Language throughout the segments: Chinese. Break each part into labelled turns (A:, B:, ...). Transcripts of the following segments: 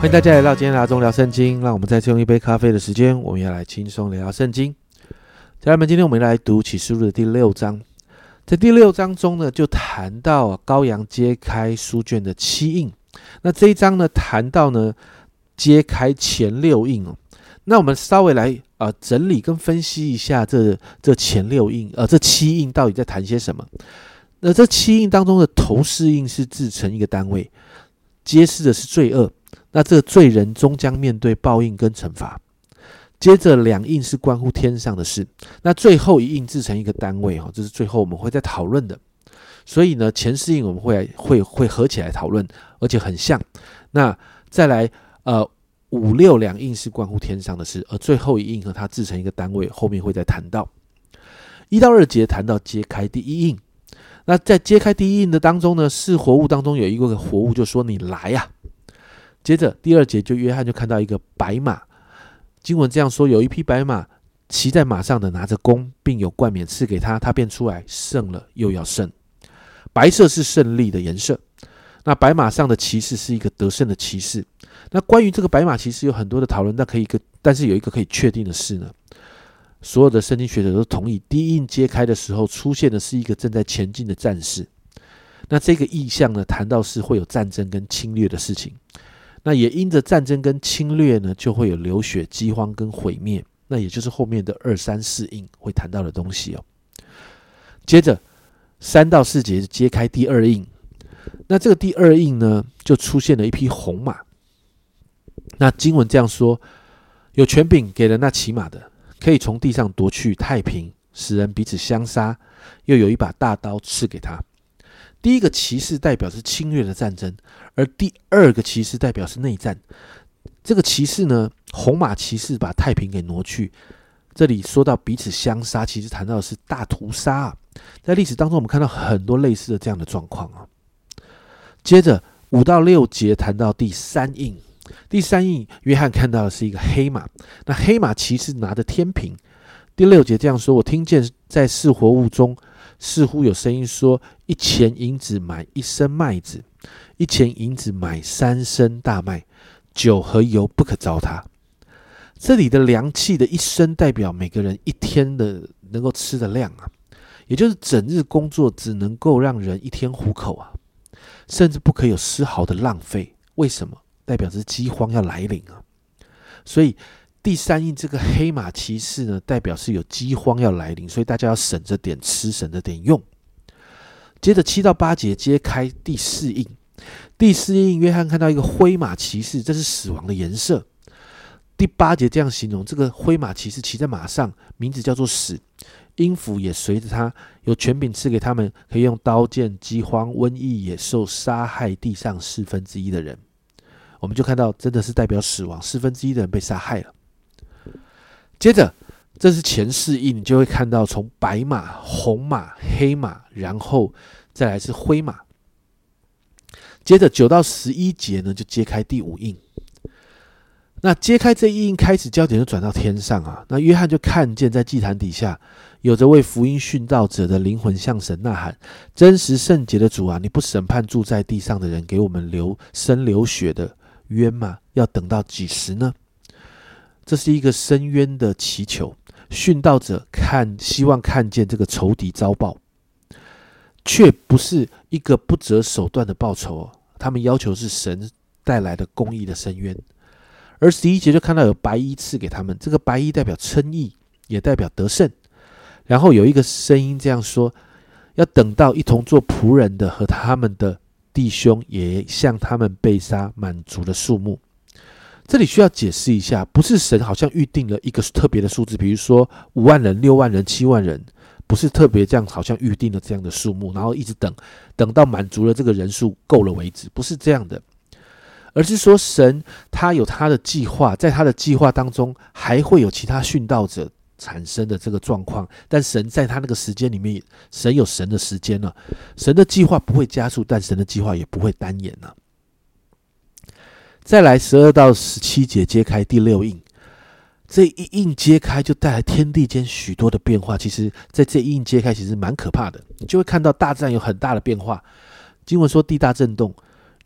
A: 欢迎大家来到今天阿中聊圣经。让我们再次用一杯咖啡的时间，我们要来轻松聊聊圣经。家人们，今天我们来读启示录的第六章。在第六章中呢，就谈到羔羊揭开书卷的七印。那这一章呢，谈到呢揭开前六印哦。那我们稍微来啊整理跟分析一下这这前六印，呃，这七印到底在谈些什么？那这七印当中的头饰印是制成一个单位，揭示的是罪恶。那这个罪人终将面对报应跟惩罚。接着两印是关乎天上的事。那最后一印制成一个单位哈，这是最后我们会再讨论的。所以呢，前四印我们会会会合起来讨论，而且很像。那再来呃五六两印是关乎天上的事，而最后一印和它制成一个单位，后面会再谈到。一到二节谈到揭开第一印。那在揭开第一印的当中呢，是活物当中有一个活物就说：“你来呀。”接着第二节，就约翰就看到一个白马。经文这样说：有一匹白马，骑在马上的拿着弓，并有冠冕赐给他，他便出来胜了，又要胜。白色是胜利的颜色。那白马上的骑士是一个得胜的骑士。那关于这个白马骑士有很多的讨论，但可以个，但是有一个可以确定的事呢，所有的圣经学者都同意，第一印揭开的时候出现的是一个正在前进的战士。那这个意象呢，谈到是会有战争跟侵略的事情。那也因着战争跟侵略呢，就会有流血、饥荒跟毁灭。那也就是后面的二三四印会谈到的东西哦。接着三到四节揭开第二印，那这个第二印呢，就出现了一匹红马。那经文这样说：有权柄给了那骑马的，可以从地上夺去太平，使人彼此相杀；又有一把大刀赐给他。第一个骑士代表是侵略的战争，而第二个骑士代表是内战。这个骑士呢，红马骑士把太平给挪去。这里说到彼此相杀，其实谈到的是大屠杀啊。在历史当中，我们看到很多类似的这样的状况啊。接着五到六节谈到第三印，第三印约翰看到的是一个黑马，那黑马骑士拿着天平。第六节这样说：我听见在四活物中。似乎有声音说：“一钱银子买一升麦子，一钱银子买三升大麦，酒和油不可糟蹋。”这里的粮器的一升代表每个人一天的能够吃的量啊，也就是整日工作只能够让人一天糊口啊，甚至不可有丝毫的浪费。为什么？代表着饥荒要来临啊，所以。第三印这个黑马骑士呢，代表是有饥荒要来临，所以大家要省着点吃，省着点用。接着七到八节揭开第四印，第四印约翰看到一个灰马骑士，这是死亡的颜色。第八节这样形容这个灰马骑士骑在马上，名字叫做死，音符也随着他，有权柄赐给他们，可以用刀剑、饥荒、瘟疫、野兽杀害地上四分之一的人。我们就看到，真的是代表死亡，四分之一的人被杀害了。接着，这是前四印，你就会看到从白马、红马、黑马，然后再来是灰马。接着九到十一节呢，就揭开第五印。那揭开这一印，开始焦点就转到天上啊。那约翰就看见在祭坛底下，有着为福音殉道者的灵魂向神呐喊：“真实圣洁的主啊，你不审判住在地上的人，给我们流生流血的冤吗？要等到几时呢？”这是一个深渊的祈求，殉道者看希望看见这个仇敌遭报，却不是一个不择手段的报仇。他们要求是神带来的公义的深渊。而十一节就看到有白衣赐给他们，这个白衣代表称义，也代表得胜。然后有一个声音这样说：要等到一同做仆人的和他们的弟兄也向他们被杀满足的数目。这里需要解释一下，不是神好像预定了一个特别的数字，比如说五万人、六万人、七万人，不是特别这样，好像预定了这样的数目，然后一直等，等到满足了这个人数够了为止，不是这样的，而是说神他有他的计划，在他的计划当中还会有其他殉道者产生的这个状况，但神在他那个时间里面，神有神的时间了，神的计划不会加速，但神的计划也不会单延了。再来十二到十七节揭开第六印，这一印揭开就带来天地间许多的变化。其实，在这一印揭开，其实蛮可怕的。你就会看到大自然有很大的变化。经文说地大震动，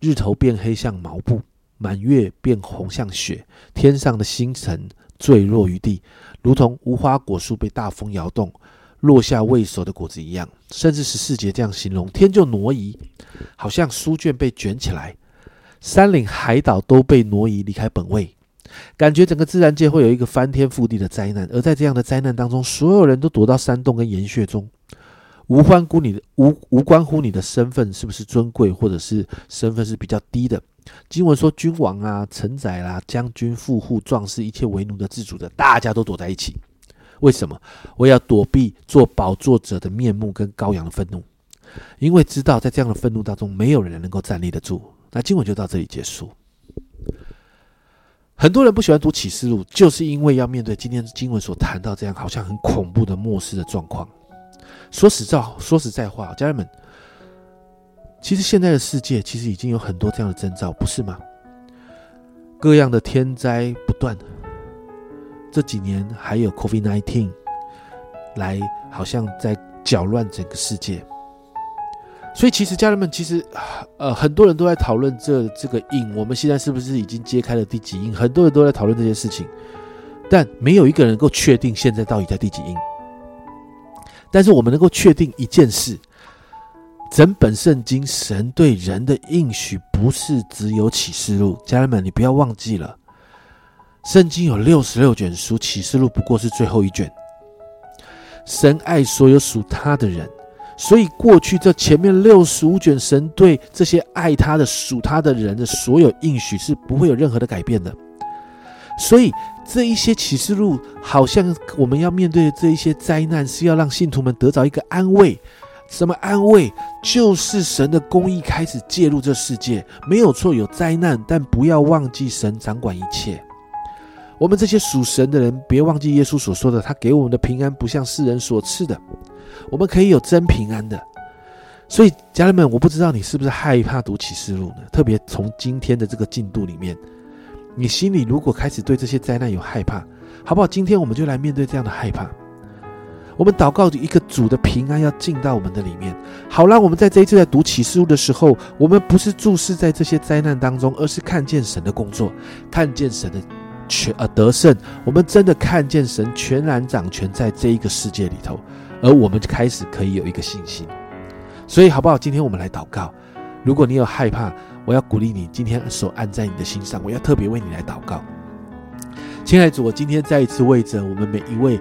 A: 日头变黑像毛布，满月变红像雪，天上的星辰坠落于地，如同无花果树被大风摇动，落下未熟的果子一样。甚至十四节这样形容，天就挪移，好像书卷被卷起来，山岭海岛都被挪移离开本位，感觉整个自然界会有一个翻天覆地的灾难。而在这样的灾难当中，所有人都躲到山洞跟岩穴中。无关乎你的无无关乎你的身份是不是尊贵，或者是身份是比较低的。经文说，君王啊、臣宰啦、将军、富户、壮士，一切为奴的、自主的，大家都躲在一起。为什么？我要躲避做宝座者的面目跟羔羊的愤怒，因为知道在这样的愤怒当中，没有人能够站立得住。那经文就到这里结束。很多人不喜欢读启示录，就是因为要面对今天经文所谈到这样好像很恐怖的末世的状况。说实在，说实在话，家人们，其实现在的世界其实已经有很多这样的征兆，不是吗？各样的天灾不断，这几年还有 COVID-19 来，好像在搅乱整个世界。所以，其实家人们，其实呃，很多人都在讨论这这个印，我们现在是不是已经揭开了第几印？很多人都在讨论这些事情，但没有一个人能够确定现在到底在第几印。但是我们能够确定一件事：整本圣经，神对人的应许不是只有启示录。家人们，你不要忘记了，圣经有六十六卷书，启示录不过是最后一卷。神爱所有属他的人，所以过去这前面六十五卷，神对这些爱他的、属他的人的所有应许是不会有任何的改变的。所以。这一些启示录，好像我们要面对的这一些灾难，是要让信徒们得着一个安慰。什么安慰？就是神的公义开始介入这世界，没有错，有灾难，但不要忘记神掌管一切。我们这些属神的人，别忘记耶稣所说的，他给我们的平安不像世人所赐的，我们可以有真平安的。所以，家人们，我不知道你是不是害怕读启示录呢？特别从今天的这个进度里面。你心里如果开始对这些灾难有害怕，好不好？今天我们就来面对这样的害怕。我们祷告一个主的平安要进到我们的里面，好让我们在这一次在读启示录的时候，我们不是注视在这些灾难当中，而是看见神的工作，看见神的全呃得胜。我们真的看见神全然掌权在这一个世界里头，而我们开始可以有一个信心。所以，好不好？今天我们来祷告。如果你有害怕，我要鼓励你，今天手按在你的心上，我要特别为你来祷告。亲爱的主，我今天再一次为着我们每一位。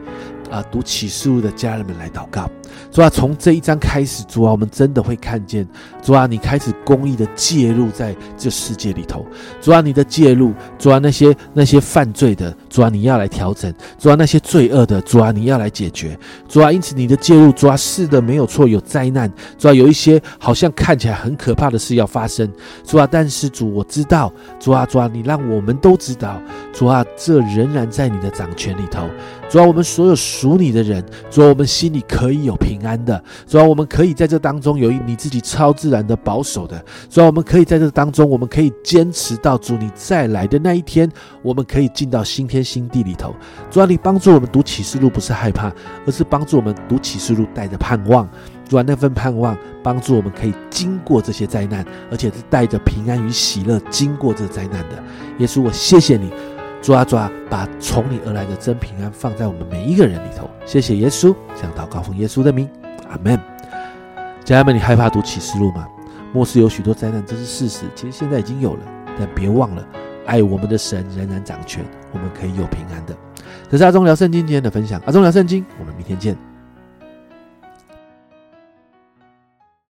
A: 啊，读启示录的家人们来祷告，主啊，从这一章开始，主啊，我们真的会看见，主啊，你开始公义的介入在这世界里头，主啊，你的介入，主啊，那些那些犯罪的，主啊，你要来调整，主啊，那些罪恶的，主啊，你要来解决，主啊，因此你的介入，主啊，是的，没有错，有灾难，主啊，有一些好像看起来很可怕的事要发生，主啊，但是主我知道，主啊，主啊，你让我们都知道，主啊，这仍然在你的掌权里头。主要我们所有属你的人，主要我们心里可以有平安的；主要我们可以在这当中有一你自己超自然的保守的；主要我们可以在这当中，我们可以坚持到主你再来的那一天，我们可以进到新天新地里头。主要你帮助我们读启示录，不是害怕，而是帮助我们读启示录带着盼望。主啊，那份盼望帮助我们可以经过这些灾难，而且是带着平安与喜乐经过这灾难的。耶稣，我谢谢你。抓抓，把从你而来的真平安放在我们每一个人里头。谢谢耶稣，向祷告奉耶稣的名，阿门。家人们，你害怕读启示录吗？末世有许多灾难，这是事实。其实现在已经有了，但别忘了，爱我们的神仍然掌权，我们可以有平安的。这是阿忠聊圣经今天的分享，阿忠聊圣经，我们明天见。